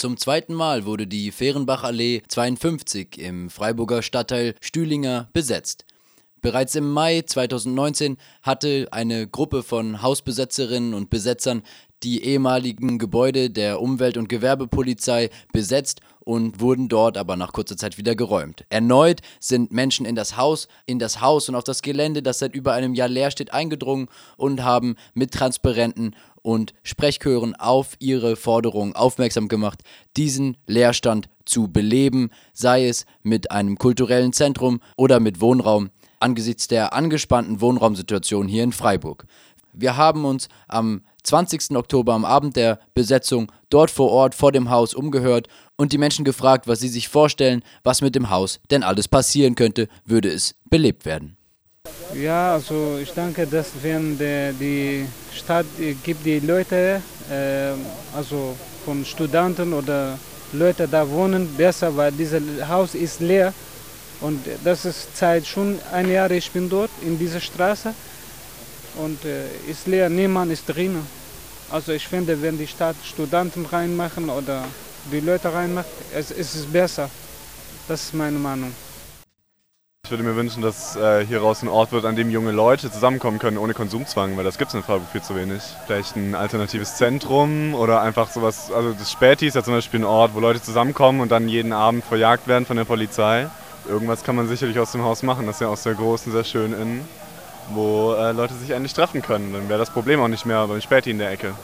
Zum zweiten Mal wurde die Fehrenbachallee 52 im Freiburger Stadtteil Stühlinger besetzt. Bereits im Mai 2019 hatte eine Gruppe von Hausbesetzerinnen und Besetzern die ehemaligen Gebäude der Umwelt- und Gewerbepolizei besetzt und wurden dort aber nach kurzer Zeit wieder geräumt. Erneut sind Menschen in das Haus, in das Haus und auf das Gelände, das seit über einem Jahr leer steht, eingedrungen und haben mit Transparenten und Sprechchören auf ihre Forderungen aufmerksam gemacht, diesen Leerstand zu beleben, sei es mit einem kulturellen Zentrum oder mit Wohnraum angesichts der angespannten Wohnraumsituation hier in Freiburg. Wir haben uns am 20. Oktober am Abend der Besetzung dort vor Ort vor dem Haus umgehört und die Menschen gefragt, was sie sich vorstellen, was mit dem Haus denn alles passieren könnte, würde es belebt werden. Ja, also ich denke, dass wenn die, Stadt gibt die Leute, äh, also von Studenten oder Leute da wohnen, besser, weil dieses Haus ist leer und das ist seit schon ein Jahr, ich bin dort in dieser Straße und äh, ist leer, niemand ist drin. Also ich finde, wenn die Stadt Studenten reinmachen oder die Leute reinmacht, es, es besser. Das ist meine Meinung. Ich würde mir wünschen, dass äh, hieraus ein Ort wird, an dem junge Leute zusammenkommen können ohne Konsumzwang, weil das gibt es in Freiburg viel zu wenig. Vielleicht ein alternatives Zentrum oder einfach sowas, also das Späti ist ja zum Beispiel ein Ort, wo Leute zusammenkommen und dann jeden Abend verjagt werden von der Polizei. Irgendwas kann man sicherlich aus dem Haus machen, das ist ja aus der großen, sehr schön innen wo äh, Leute sich endlich treffen können. Dann wäre das Problem auch nicht mehr beim Späti in der Ecke.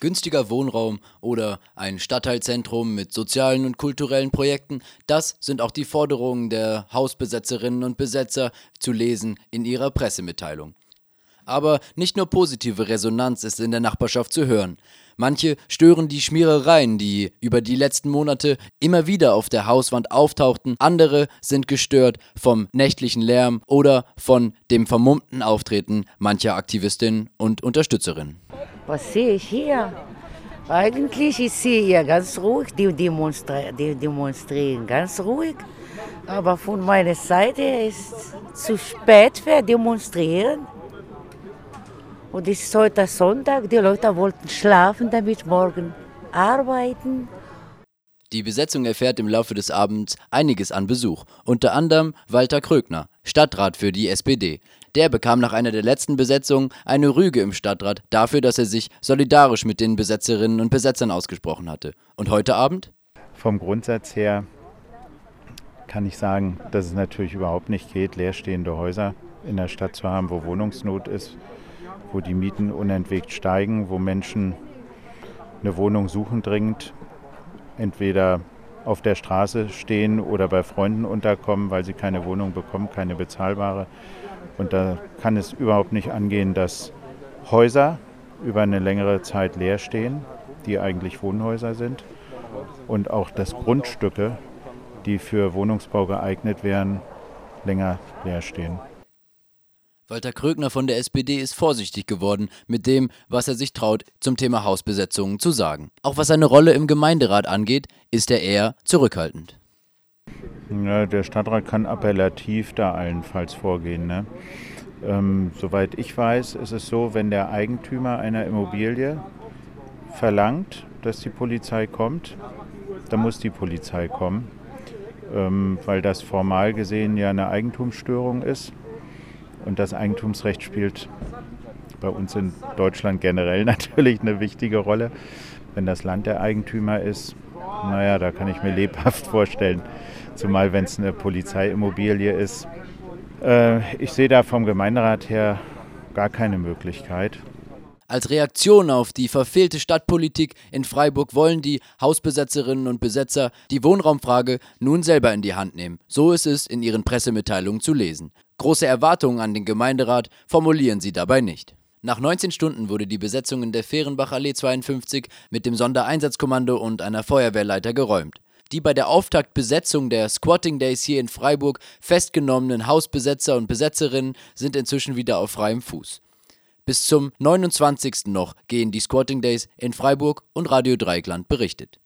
Günstiger Wohnraum oder ein Stadtteilzentrum mit sozialen und kulturellen Projekten, das sind auch die Forderungen der Hausbesetzerinnen und Besetzer zu lesen in ihrer Pressemitteilung. Aber nicht nur positive Resonanz ist in der Nachbarschaft zu hören. Manche stören die Schmierereien, die über die letzten Monate immer wieder auf der Hauswand auftauchten. Andere sind gestört vom nächtlichen Lärm oder von dem vermummten Auftreten mancher Aktivistinnen und Unterstützerinnen. Was sehe ich hier? Eigentlich ist sie hier ganz ruhig, die, demonstre die demonstrieren ganz ruhig. Aber von meiner Seite ist es zu spät für demonstrieren. Und es ist heute Sonntag, die Leute wollten schlafen, damit morgen arbeiten. Die Besetzung erfährt im Laufe des Abends einiges an Besuch, unter anderem Walter Krögner, Stadtrat für die SPD. Der bekam nach einer der letzten Besetzungen eine Rüge im Stadtrat dafür, dass er sich solidarisch mit den Besetzerinnen und Besetzern ausgesprochen hatte. Und heute Abend? Vom Grundsatz her kann ich sagen, dass es natürlich überhaupt nicht geht, leerstehende Häuser in der Stadt zu haben, wo Wohnungsnot ist wo die Mieten unentwegt steigen, wo Menschen eine Wohnung suchen dringend, entweder auf der Straße stehen oder bei Freunden unterkommen, weil sie keine Wohnung bekommen, keine bezahlbare. Und da kann es überhaupt nicht angehen, dass Häuser über eine längere Zeit leer stehen, die eigentlich Wohnhäuser sind, und auch dass Grundstücke, die für Wohnungsbau geeignet wären, länger leer stehen. Walter Krögner von der SPD ist vorsichtig geworden mit dem, was er sich traut, zum Thema Hausbesetzungen zu sagen. Auch was seine Rolle im Gemeinderat angeht, ist er eher zurückhaltend. Ja, der Stadtrat kann appellativ da allenfalls vorgehen. Ne? Ähm, soweit ich weiß, ist es so, wenn der Eigentümer einer Immobilie verlangt, dass die Polizei kommt, dann muss die Polizei kommen, ähm, weil das formal gesehen ja eine Eigentumsstörung ist. Und das Eigentumsrecht spielt bei uns in Deutschland generell natürlich eine wichtige Rolle. Wenn das Land der Eigentümer ist, naja, da kann ich mir lebhaft vorstellen, zumal wenn es eine Polizeiimmobilie ist. Äh, ich sehe da vom Gemeinderat her gar keine Möglichkeit. Als Reaktion auf die verfehlte Stadtpolitik in Freiburg wollen die Hausbesetzerinnen und Besetzer die Wohnraumfrage nun selber in die Hand nehmen. So ist es in ihren Pressemitteilungen zu lesen. Große Erwartungen an den Gemeinderat formulieren sie dabei nicht. Nach 19 Stunden wurde die Besetzung in der Fehrenbachallee 52 mit dem Sondereinsatzkommando und einer Feuerwehrleiter geräumt. Die bei der Auftaktbesetzung der Squatting Days hier in Freiburg festgenommenen Hausbesetzer und Besetzerinnen sind inzwischen wieder auf freiem Fuß. Bis zum 29. noch gehen die Squatting Days in Freiburg und Radio Dreieckland berichtet.